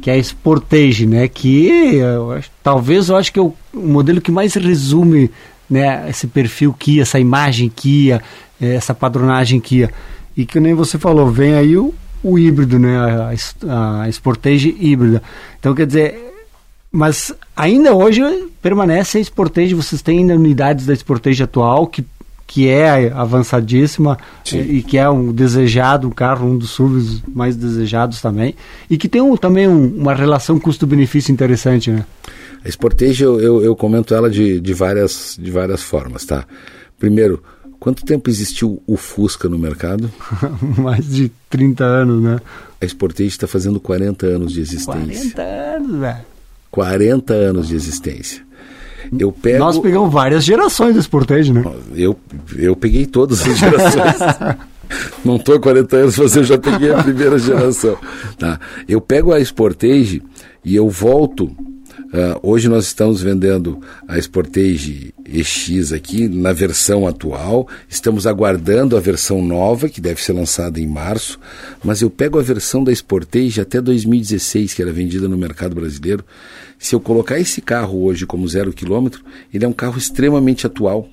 S2: que é a Sportage, né? Que eu acho, talvez eu acho que é o, modelo que mais resume né, esse perfil Kia, essa imagem Kia, eh, essa padronagem Kia. E que nem você falou, vem aí o, o híbrido, né? A, a Sportage híbrida. Então quer dizer, mas ainda hoje permanece a Sportage, vocês têm ainda unidades da Sportage atual que que é avançadíssima Sim. e que é um desejado, um carro, um dos SUVs mais desejados também, e que tem um, também um, uma relação custo-benefício interessante, né?
S3: A Sportage eu, eu, eu, comento ela de, de, várias, de várias formas, tá? Primeiro, quanto tempo existiu o Fusca no mercado?
S2: Mais de 30 anos, né?
S3: A Sportage está fazendo 40 anos de existência.
S2: 40 anos, velho.
S3: 40 anos de existência. Eu pego...
S2: Nós pegamos várias gerações do Sportage, né?
S3: Eu, eu peguei todas as gerações. Não estou há 40 anos, mas eu já peguei a primeira geração. Tá? Eu pego a Sportage e eu volto Uh, hoje nós estamos vendendo a Sportage EX aqui na versão atual. Estamos aguardando a versão nova, que deve ser lançada em março. Mas eu pego a versão da Sportage até 2016, que era vendida no mercado brasileiro. Se eu colocar esse carro hoje como zero quilômetro, ele é um carro extremamente atual.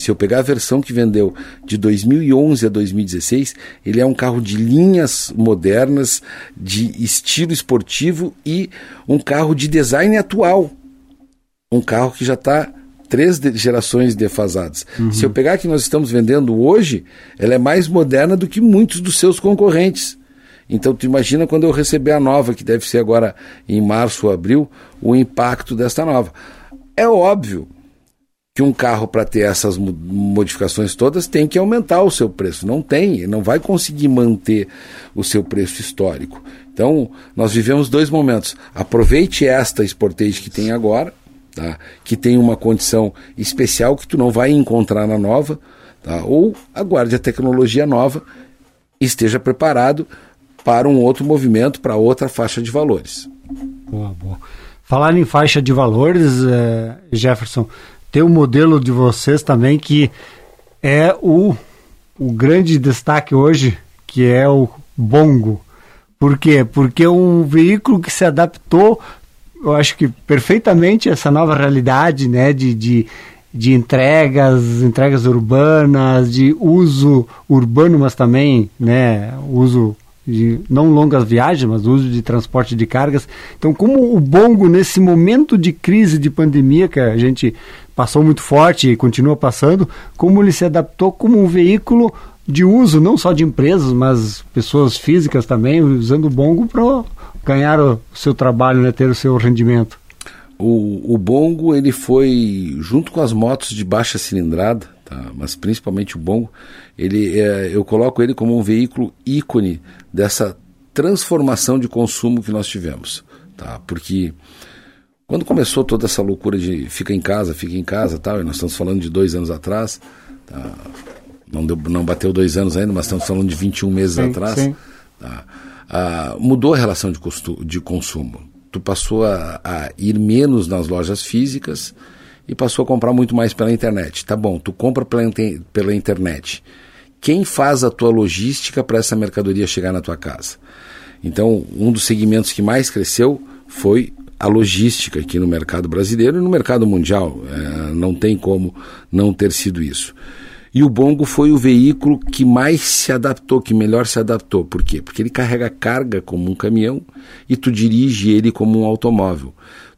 S3: Se eu pegar a versão que vendeu de 2011 a 2016, ele é um carro de linhas modernas, de estilo esportivo e um carro de design atual. Um carro que já está três gerações defasadas. Uhum. Se eu pegar a que nós estamos vendendo hoje, ela é mais moderna do que muitos dos seus concorrentes. Então tu imagina quando eu receber a nova, que deve ser agora em março ou abril, o impacto desta nova. É óbvio que um carro para ter essas modificações todas tem que aumentar o seu preço. Não tem, não vai conseguir manter o seu preço histórico. Então, nós vivemos dois momentos. Aproveite esta Sportage que tem agora, tá? que tem uma condição especial que tu não vai encontrar na nova, tá? ou aguarde a tecnologia nova e esteja preparado para um outro movimento, para outra faixa de valores.
S2: Boa, boa. Falar em faixa de valores, eh, Jefferson, tem o um modelo de vocês também que é o, o grande destaque hoje, que é o Bongo. Por quê? Porque é um veículo que se adaptou, eu acho que perfeitamente a essa nova realidade, né, de, de, de entregas, entregas urbanas, de uso urbano, mas também, né, uso de não longas viagens, mas uso de transporte de cargas. Então, como o Bongo, nesse momento de crise, de pandemia, que a gente passou muito forte e continua passando, como ele se adaptou como um veículo de uso, não só de empresas, mas pessoas físicas também, usando o Bongo para ganhar o seu trabalho, né, ter o seu rendimento.
S3: O, o Bongo, ele foi, junto com as motos de baixa cilindrada, tá, mas principalmente o Bongo, ele, é, eu coloco ele como um veículo ícone dessa transformação de consumo que nós tivemos. Tá? Porque quando começou toda essa loucura de fica em casa, fica em casa tal, e nós estamos falando de dois anos atrás, tá? não, deu, não bateu dois anos ainda, mas estamos falando de 21 meses sim, atrás, sim. Tá? Ah, mudou a relação de, de consumo. Tu passou a, a ir menos nas lojas físicas e passou a comprar muito mais pela internet. Tá bom, tu compra pela, pela internet quem faz a tua logística para essa mercadoria chegar na tua casa. Então, um dos segmentos que mais cresceu foi a logística aqui no mercado brasileiro e no mercado mundial. É, não tem como não ter sido isso. E o Bongo foi o veículo que mais se adaptou, que melhor se adaptou. Por quê? Porque ele carrega carga como um caminhão e tu dirige ele como um automóvel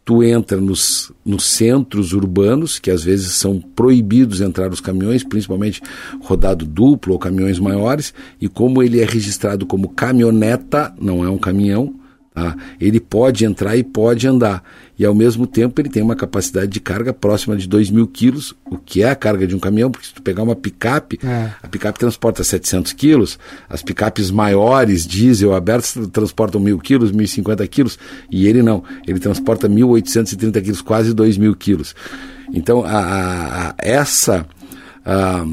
S3: tu entra nos, nos centros urbanos, que às vezes são proibidos entrar os caminhões, principalmente rodado duplo ou caminhões maiores, e como ele é registrado como caminhoneta, não é um caminhão, Tá? Ele pode entrar e pode andar. E ao mesmo tempo ele tem uma capacidade de carga próxima de 2 mil quilos, o que é a carga de um caminhão, porque se tu pegar uma picape, é. a picape transporta 700 quilos, as picapes maiores, diesel, abertas, transportam mil quilos, 1.050 quilos, e ele não, ele transporta 1.830 quilos, quase 2 mil quilos. Então, a, a, a essa... A,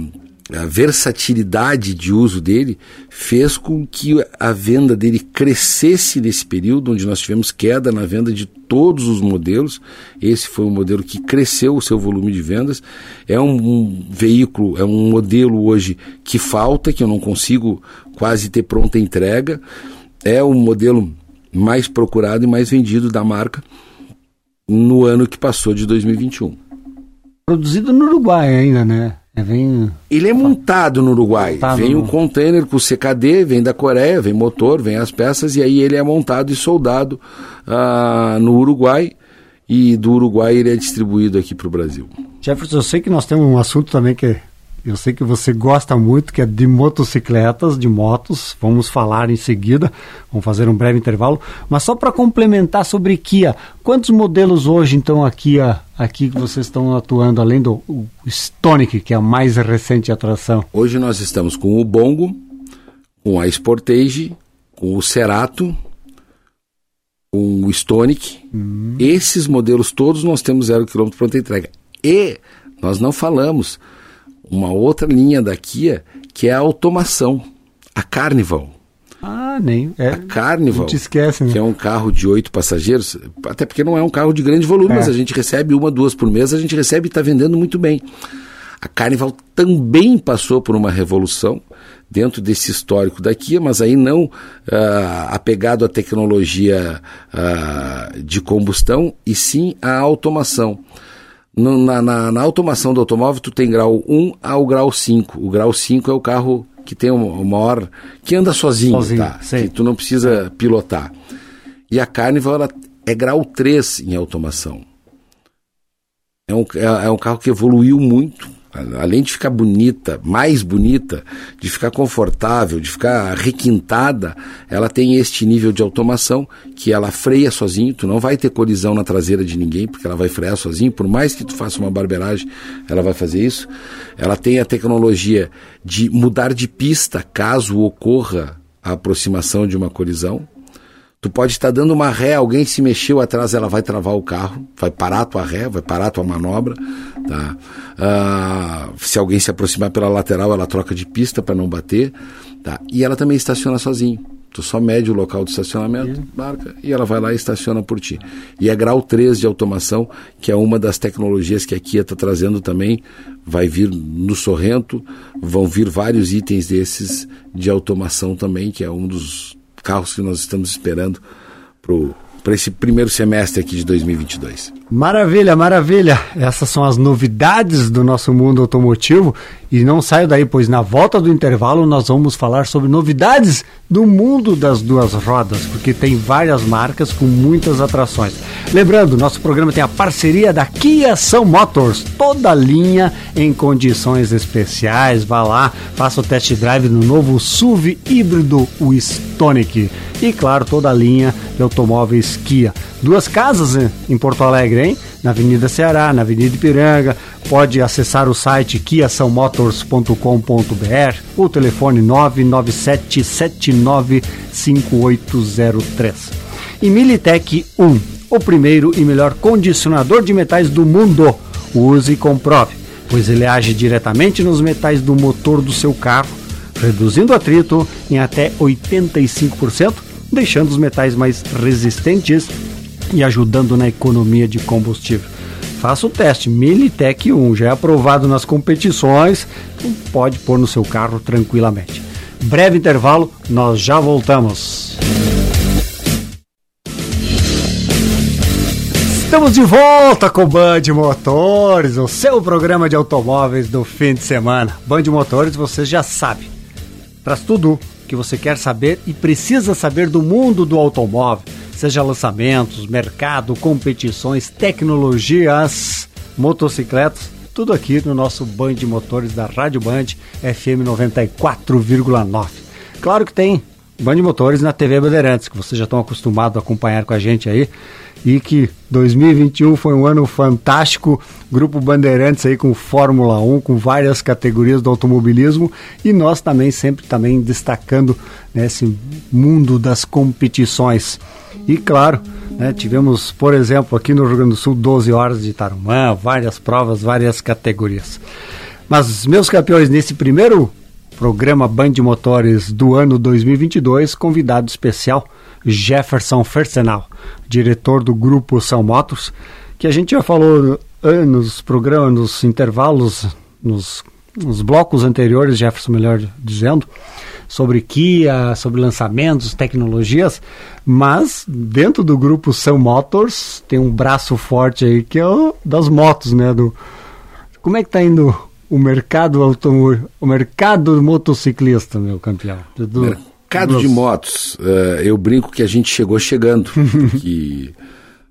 S3: a versatilidade de uso dele fez com que a venda dele crescesse nesse período, onde nós tivemos queda na venda de todos os modelos. Esse foi um modelo que cresceu o seu volume de vendas. É um, um veículo, é um modelo hoje que falta, que eu não consigo quase ter pronta entrega. É o modelo mais procurado e mais vendido da marca no ano que passou de 2021.
S2: Produzido no Uruguai ainda, né? É, vem...
S3: Ele é montado no Uruguai. Montado vem no... um container com CKD, vem da Coreia, vem motor, vem as peças, e aí ele é montado e soldado uh, no Uruguai. E do Uruguai ele é distribuído aqui para o Brasil.
S2: Jefferson, eu sei que nós temos um assunto também que eu sei que você gosta muito, que é de motocicletas, de motos. Vamos falar em seguida, vamos fazer um breve intervalo. Mas só para complementar sobre Kia, quantos modelos hoje então a Kia aqui que vocês estão atuando, além do Stonic, que é a mais recente atração?
S3: Hoje nós estamos com o Bongo, com a Sportage, com o Cerato, com o Stonic. Hum. Esses modelos todos nós temos zero quilômetro pronta entrega. E nós não falamos uma outra linha da Kia que é a automação, a Carnival.
S2: Ah, nem.
S3: É, a Carnival,
S2: te esquece, né?
S3: que é um carro de oito passageiros, até porque não é um carro de grande volume, é. mas a gente recebe uma, duas por mês, a gente recebe e está vendendo muito bem. A Carnival também passou por uma revolução dentro desse histórico da Kia, mas aí não uh, apegado à tecnologia uh, de combustão, e sim à automação. No, na, na, na, automação do automóvel, tu tem grau 1 ao grau 5. O grau 5 é o carro que tem o maior. que anda sozinho, sozinho tá? Que tu não precisa pilotar. E a Carnival ela é grau 3 em automação. É um, é, é um carro que evoluiu muito, além de ficar bonita, mais bonita, de ficar confortável, de ficar requintada, ela tem este nível de automação que ela freia sozinho, tu não vai ter colisão na traseira de ninguém, porque ela vai frear sozinho, por mais que tu faça uma barbeiragem, ela vai fazer isso. Ela tem a tecnologia de mudar de pista caso ocorra a aproximação de uma colisão. Tu pode estar dando uma ré, alguém se mexeu atrás, ela vai travar o carro, vai parar a tua ré, vai parar a tua manobra. Tá? Ah, se alguém se aproximar pela lateral, ela troca de pista para não bater. Tá? E ela também estaciona sozinho. Tu só mede o local de estacionamento, marca, e ela vai lá e estaciona por ti. E é grau 3 de automação, que é uma das tecnologias que a Kia está trazendo também. Vai vir no Sorrento, vão vir vários itens desses de automação também, que é um dos carros que nós estamos esperando para esse primeiro semestre aqui de 2022.
S2: Maravilha, maravilha. Essas são as novidades do nosso mundo automotivo e não saio daí, pois na volta do intervalo nós vamos falar sobre novidades do mundo das duas rodas, porque tem várias marcas com muitas atrações. Lembrando, nosso programa tem a parceria da Kia São Motors, toda linha em condições especiais. Vá lá, faça o test drive no novo SUV híbrido, o Stonic. E claro, toda a linha de automóveis Duas casas em Porto Alegre, hein? Na Avenida Ceará, na Avenida Ipiranga. Pode acessar o site kiasaomotors.com.br ou telefone 997795803. E Militech 1, o primeiro e melhor condicionador de metais do mundo. Use e comprove, pois ele age diretamente nos metais do motor do seu carro, reduzindo o atrito em até 85%, deixando os metais mais resistentes e ajudando na economia de combustível. Faça o teste Militech 1, já é aprovado nas competições, então pode pôr no seu carro tranquilamente. Breve intervalo, nós já voltamos. Estamos de volta com Band Motores, o seu programa de automóveis do fim de semana. Band Motores, você já sabe, traz tudo que você quer saber e precisa saber do mundo do automóvel seja lançamentos, mercado, competições, tecnologias, motocicletas, tudo aqui no nosso Band de Motores da Rádio Band FM 94,9. Claro que tem Band de Motores na TV Bandeirantes, que vocês já estão acostumados a acompanhar com a gente aí. E que 2021 foi um ano fantástico, Grupo Bandeirantes aí com Fórmula 1, com várias categorias do automobilismo e nós também sempre também destacando nesse mundo das competições. E claro, né, tivemos, por exemplo, aqui no Rio Grande do Sul, 12 horas de Tarumã, várias provas, várias categorias. Mas, meus campeões, nesse primeiro programa Band Motores do ano 2022, convidado especial Jefferson Fersenal, diretor do grupo São Motos, que a gente já falou nos programas, nos intervalos, nos, nos blocos anteriores, Jefferson melhor dizendo, sobre Kia, sobre lançamentos, tecnologias, mas dentro do grupo Sun Motors tem um braço forte aí que é o das motos, né? Do, como é que está indo o mercado automóvel, o mercado motociclista, meu campeão?
S3: Do, mercado de motos, uh, eu brinco que a gente chegou chegando, que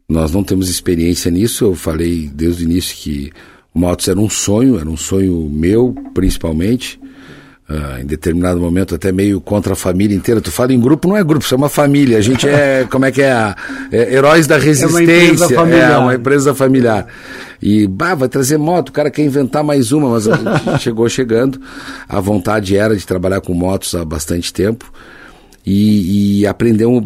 S3: nós não temos experiência nisso. Eu falei desde o início que Motos era um sonho, era um sonho meu, principalmente. Uh, em determinado momento até meio contra a família inteira. Tu fala em grupo, não é grupo, isso é uma família. A gente é, como é que é? é heróis da resistência. É uma empresa familiar. É uma empresa familiar. E, bah, vai trazer moto, o cara quer inventar mais uma, mas a gente chegou chegando. A vontade era de trabalhar com motos há bastante tempo. E, e aprender um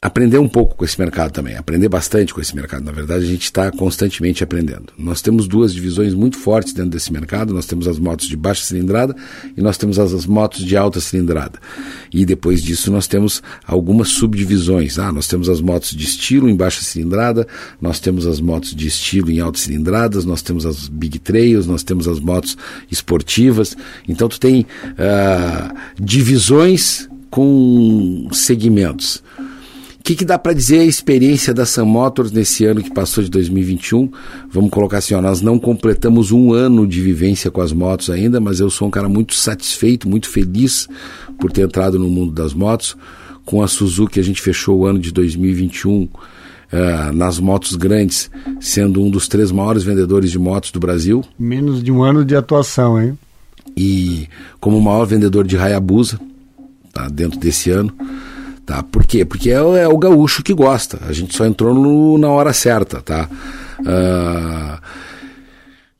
S3: aprender um pouco com esse mercado também, aprender bastante com esse mercado. Na verdade, a gente está constantemente aprendendo. Nós temos duas divisões muito fortes dentro desse mercado. Nós temos as motos de baixa cilindrada e nós temos as, as motos de alta cilindrada. E depois disso nós temos algumas subdivisões. Ah, nós temos as motos de estilo em baixa cilindrada, nós temos as motos de estilo em alta cilindradas, nós temos as big trails, nós temos as motos esportivas. Então tu tem uh, divisões com segmentos que, que dá para dizer a experiência da Sun Motors nesse ano que passou de 2021? Vamos colocar assim, ó, nós não completamos um ano de vivência com as motos ainda, mas eu sou um cara muito satisfeito, muito feliz por ter entrado no mundo das motos. Com a Suzuki a gente fechou o ano de 2021 uh, eh, nas motos grandes, sendo um dos três maiores vendedores de motos do Brasil.
S2: Menos de um ano de atuação, hein?
S3: E como o maior vendedor de Hayabusa, tá, dentro desse ano. Tá? Por quê? Porque é, é o gaúcho que gosta. A gente só entrou no, na hora certa. Tá? Uh,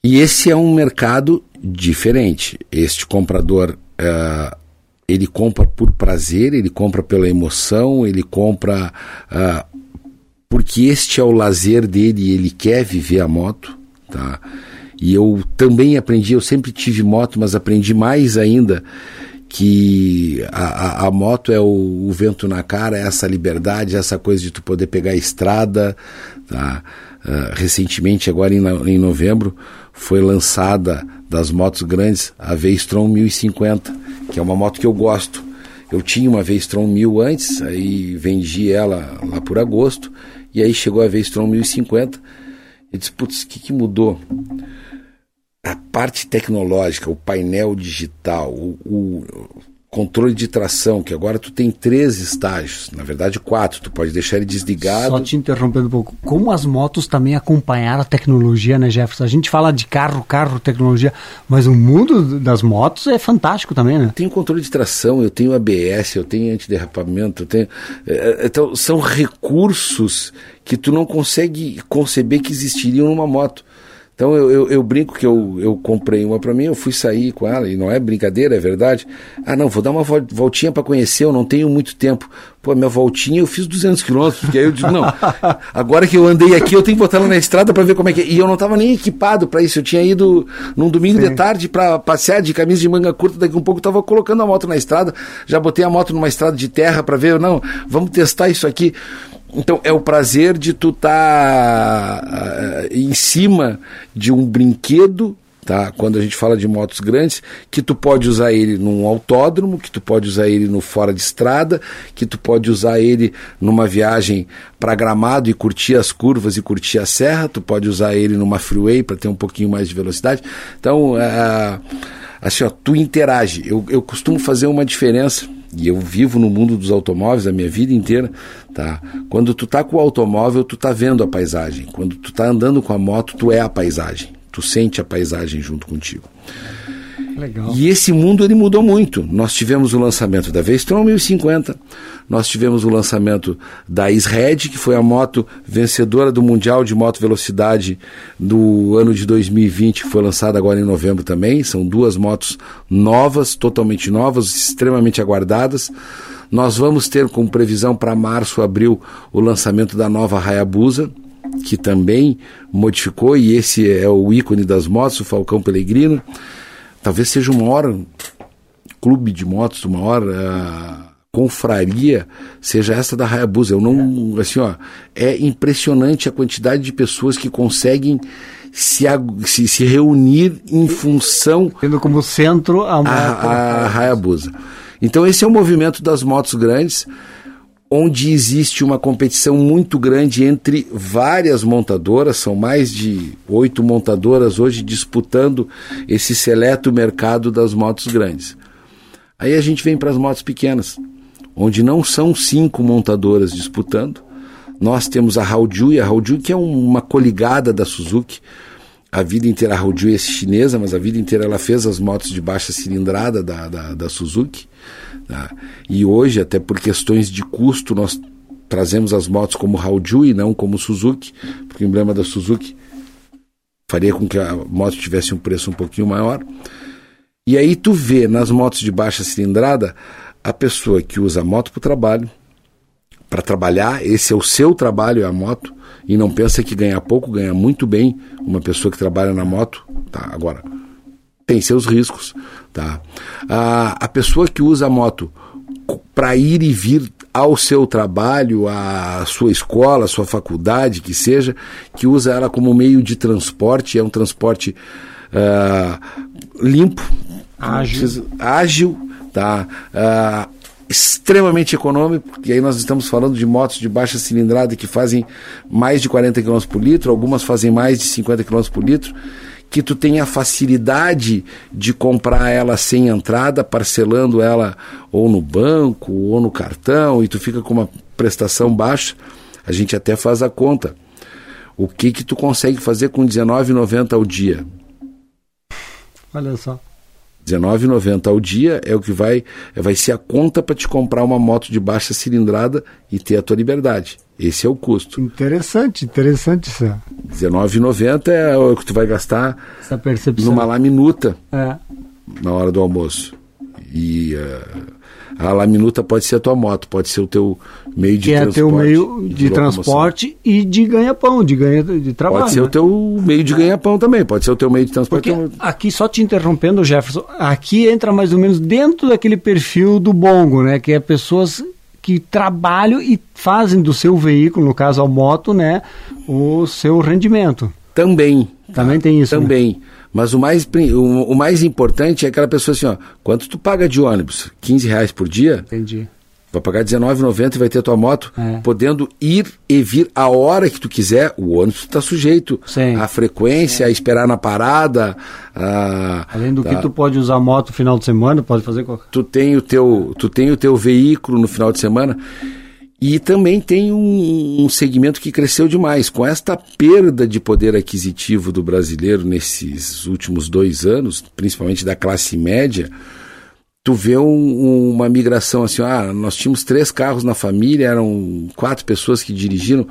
S3: e esse é um mercado diferente. Este comprador, uh, ele compra por prazer, ele compra pela emoção, ele compra uh, porque este é o lazer dele e ele quer viver a moto. Tá? E eu também aprendi, eu sempre tive moto, mas aprendi mais ainda que a, a, a moto é o, o, vento na cara, é essa liberdade, essa coisa de tu poder pegar a estrada. Tá? Uh, recentemente, agora em, em novembro, foi lançada das motos grandes a V-Strom 1050, que é uma moto que eu gosto. Eu tinha uma V-Strom 1000 antes, aí vendi ela lá por agosto, e aí chegou a V-Strom 1050. E disse, putz, o que, que mudou? A parte tecnológica, o painel digital, o, o, controle de tração, que agora tu tem três estágios, na verdade quatro, tu pode deixar ele desligado.
S2: Só te interrompendo um pouco, como as motos também acompanharam a tecnologia, né, Jefferson? A gente fala de carro, carro, tecnologia, mas o mundo das motos é fantástico também, né?
S3: Eu tenho controle de tração, eu tenho ABS, eu tenho antiderrapamento, eu tenho... É, é, então, são recursos que tu não consegue conceber que existiriam numa moto. Então eu, eu, eu, brinco que eu, eu comprei uma para mim, eu fui sair com ela, e não é brincadeira, é verdade. Ah, não, vou dar uma voltinha para conhecer, eu não tenho muito tempo. Pô, minha voltinha eu fiz 200 quilômetros, porque aí eu digo, não, agora que eu andei aqui, eu tenho que botar ela na estrada para ver como é que é. E eu não estava nem equipado para isso, eu tinha ido num domingo Sim. de tarde para passear de camisa de manga curta, daqui um pouco eu estava colocando a moto na estrada, já botei a moto numa estrada de terra para ver, não, vamos testar isso aqui. Então é o prazer de tu estar tá, uh, em cima de um brinquedo, tá? Quando a gente fala de motos grandes, que tu pode usar ele num autódromo, que tu pode usar ele no fora de estrada, que tu pode usar ele numa viagem para Gramado e curtir as curvas e curtir a serra, tu pode usar ele numa freeway para ter um pouquinho mais de velocidade. Então, uh, assim, ó, tu interage. Eu, eu costumo fazer uma diferença e eu vivo no mundo dos automóveis a minha vida inteira, tá? Quando tu tá com o automóvel, tu tá vendo a paisagem. Quando tu tá andando com a moto, tu é a paisagem. Tu sente a paisagem junto contigo. Legal. E esse mundo ele mudou muito. Nós tivemos o lançamento da V-Strom 1050, nós tivemos o lançamento da Isred, que foi a moto vencedora do Mundial de Moto Velocidade do ano de 2020, que foi lançada agora em novembro também. São duas motos novas, totalmente novas, extremamente aguardadas. Nós vamos ter com previsão para março, abril, o lançamento da nova Hayabusa, que também modificou, e esse é o ícone das motos, o Falcão Pellegrino talvez seja o maior clube de motos, o maior uh, confraria, seja essa da Hayabusa. Eu não, assim, ó, é impressionante a quantidade de pessoas que conseguem se, se, se reunir em função.
S2: Tendo como centro a,
S3: a, a Hayabusa. Então, esse é o movimento das motos grandes onde existe uma competição muito grande entre várias montadoras, são mais de oito montadoras hoje disputando esse seleto mercado das motos grandes. Aí a gente vem para as motos pequenas, onde não são cinco montadoras disputando. Nós temos a Haoju, e a Haoju que é uma coligada da Suzuki, a vida inteira, a Haojue é chinesa, mas a vida inteira ela fez as motos de baixa cilindrada da, da, da Suzuki. Tá? E hoje, até por questões de custo, nós trazemos as motos como Haojue e não como Suzuki, porque o emblema da Suzuki faria com que a moto tivesse um preço um pouquinho maior. E aí tu vê nas motos de baixa cilindrada a pessoa que usa a moto para o trabalho, para trabalhar, esse é o seu trabalho, é a moto, e não pensa que ganha pouco, ganha muito bem uma pessoa que trabalha na moto, tá? Agora, tem seus riscos, tá? A, a pessoa que usa a moto para ir e vir ao seu trabalho, à sua escola, à sua faculdade, que seja, que usa ela como meio de transporte, é um transporte uh, limpo, ágil, ágil tá? Uh, extremamente econômico, porque aí nós estamos falando de motos de baixa cilindrada que fazem mais de 40 km por litro, algumas fazem mais de 50 km por litro, que tu tem a facilidade de comprar ela sem entrada, parcelando ela ou no banco ou no cartão, e tu fica com uma prestação baixa. A gente até faz a conta. O que que tu consegue fazer com R$19,90 ao dia?
S2: Olha só.
S3: R$19,90 ao dia é o que vai, vai ser a conta para te comprar uma moto de baixa cilindrada e ter a tua liberdade. Esse é o custo.
S2: Interessante, interessante isso.
S3: R$19,90 é o que tu vai gastar numa laminuta
S2: é.
S3: na hora do almoço. E uh, a laminuta pode ser a tua moto, pode ser o teu meio de
S2: que
S3: transporte.
S2: Que é teu meio de, de transporte e de ganha-pão, de ganha de trabalho.
S3: Pode ser
S2: né?
S3: o teu meio de ganha-pão também, pode ser o teu meio de transporte.
S2: Porque aqui, só te interrompendo, Jefferson, aqui entra mais ou menos dentro daquele perfil do bongo, né? Que é pessoas que trabalham e fazem do seu veículo, no caso a moto, né, o seu rendimento.
S3: Também.
S2: Também tem isso.
S3: Também. Né? Mas o mais, o, o, mais importante é aquela pessoa assim, ó, quanto tu paga de ônibus? 15 reais por dia?
S2: Entendi.
S3: Vai pagar R$19,90 e vai ter a tua moto, é. podendo ir e vir a hora que tu quiser. O ônibus está sujeito
S2: Sim.
S3: à frequência, Sim. a esperar na parada. A,
S2: Além do tá. que tu pode usar a moto no final de semana, pode fazer qualquer...
S3: Tu tem o teu, tu tem o teu veículo no final de semana. E também tem um, um, segmento que cresceu demais. Com esta perda de poder aquisitivo do brasileiro nesses últimos dois anos, principalmente da classe média, tu vê um, uma migração assim, ah, nós tínhamos três carros na família, eram quatro pessoas que dirigiram,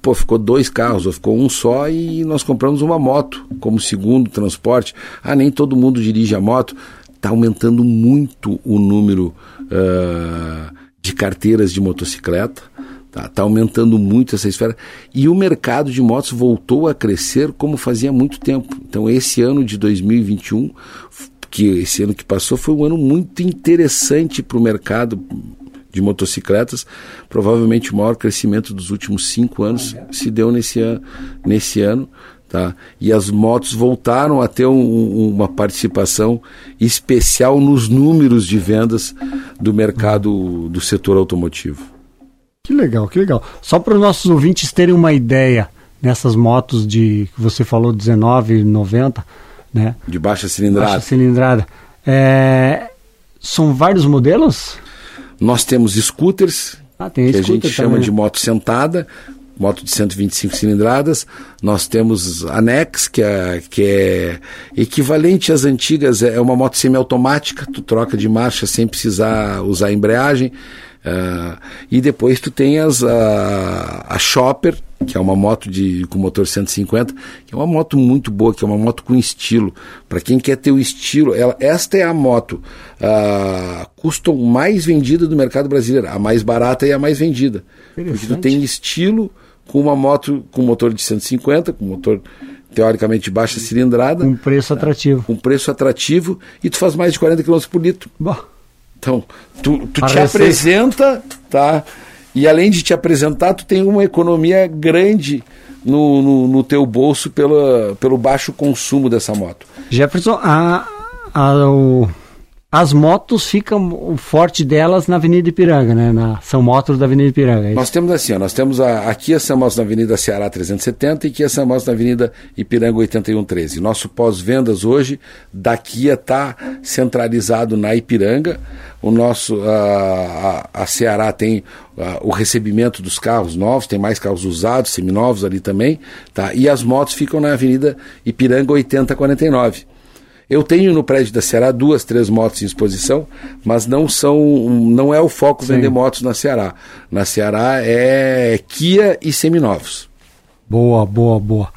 S3: pô, ficou dois carros, ou ficou um só e nós compramos uma moto como segundo transporte. Ah, nem todo mundo dirige a moto. Está aumentando muito o número... Uh, de carteiras de motocicleta. Está tá aumentando muito essa esfera. E o mercado de motos voltou a crescer como fazia muito tempo. Então, esse ano de 2021, que esse ano que passou, foi um ano muito interessante para o mercado de motocicletas. Provavelmente o maior crescimento dos últimos cinco anos se deu nesse, an nesse ano. Tá? E as motos voltaram a ter um, uma participação especial nos números de vendas do mercado do setor automotivo.
S2: Que legal, que legal. Só para os nossos ouvintes terem uma ideia nessas motos de que você falou 19,90, né?
S3: De baixa cilindrada.
S2: Baixa cilindrada. É, são vários modelos?
S3: Nós temos scooters,
S2: ah,
S3: que a gente chama
S2: também.
S3: de moto sentada, moto de 125 cilindradas. Nós temos a Nex, que é, que é equivalente às antigas, é uma moto semiautomática, tu troca de marcha sem precisar usar embreagem. Uh, e depois tu tem as, a, a Chopper, que é uma moto de, com motor 150, que é uma moto muito boa, que é uma moto com estilo. Para quem quer ter o estilo, ela, esta é a moto uh, custom mais vendida do mercado brasileiro, a mais barata e a mais vendida. Porque tu tem estilo com uma moto com motor de 150, com motor teoricamente de baixa cilindrada.
S2: Com preço atrativo.
S3: Com preço atrativo e tu faz mais de 40 km por litro.
S2: Bom.
S3: Então, tu, tu te apresenta, tá? E além de te apresentar, tu tem uma economia grande no, no, no teu bolso pela, pelo baixo consumo dessa moto.
S2: Jefferson, a, a, o, as motos ficam o forte delas na Avenida Ipiranga, né? Na São Motos da Avenida Ipiranga. É
S3: nós temos assim, ó, nós temos a, aqui a São Motos na Avenida Ceará 370 e aqui a São Motos na Avenida Ipiranga 8113. Nosso pós-vendas hoje da Kia está centralizado na Ipiranga. O nosso a, a, a Ceará tem a, o recebimento dos carros novos, tem mais carros usados, seminovos ali também, tá? E as motos ficam na Avenida Ipiranga 8049. Eu tenho no prédio da Ceará duas, três motos em exposição, mas não são, não é o foco Sim. vender motos na Ceará. Na Ceará é Kia e seminovos.
S2: Boa, boa, boa.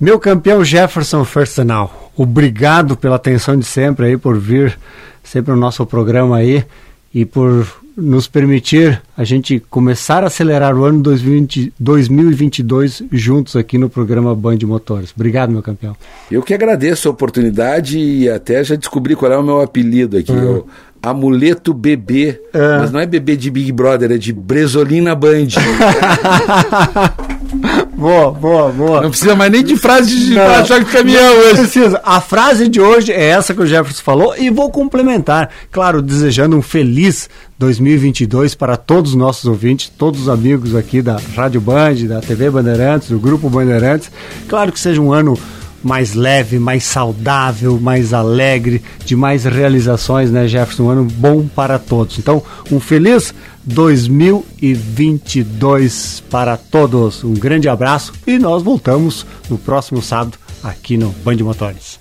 S2: Meu campeão Jefferson Fersenal, obrigado pela atenção de sempre aí, por vir sempre no nosso programa aí e por nos permitir a gente começar a acelerar o ano 2020, 2022 juntos aqui no programa Band Motores. Obrigado, meu campeão.
S3: Eu que agradeço a oportunidade e até já descobri qual é o meu apelido aqui. Uhum. Eu, amuleto bebê, é. mas não é bebê de Big Brother, é de Bresolina Band.
S2: boa, boa, boa.
S3: Não precisa mais nem de frase de para-choque de caminhão
S2: hoje. Precisa. A frase de hoje é essa que o Jefferson falou e vou complementar, claro, desejando um feliz 2022 para todos os nossos ouvintes, todos os amigos aqui da Rádio Band, da TV Bandeirantes, do Grupo Bandeirantes. Claro que seja um ano mais leve, mais saudável, mais alegre, de mais realizações, né, Jefferson? Um ano bom para todos. Então, um feliz 2022 para todos. Um grande abraço e nós voltamos no próximo sábado aqui no Band Motores.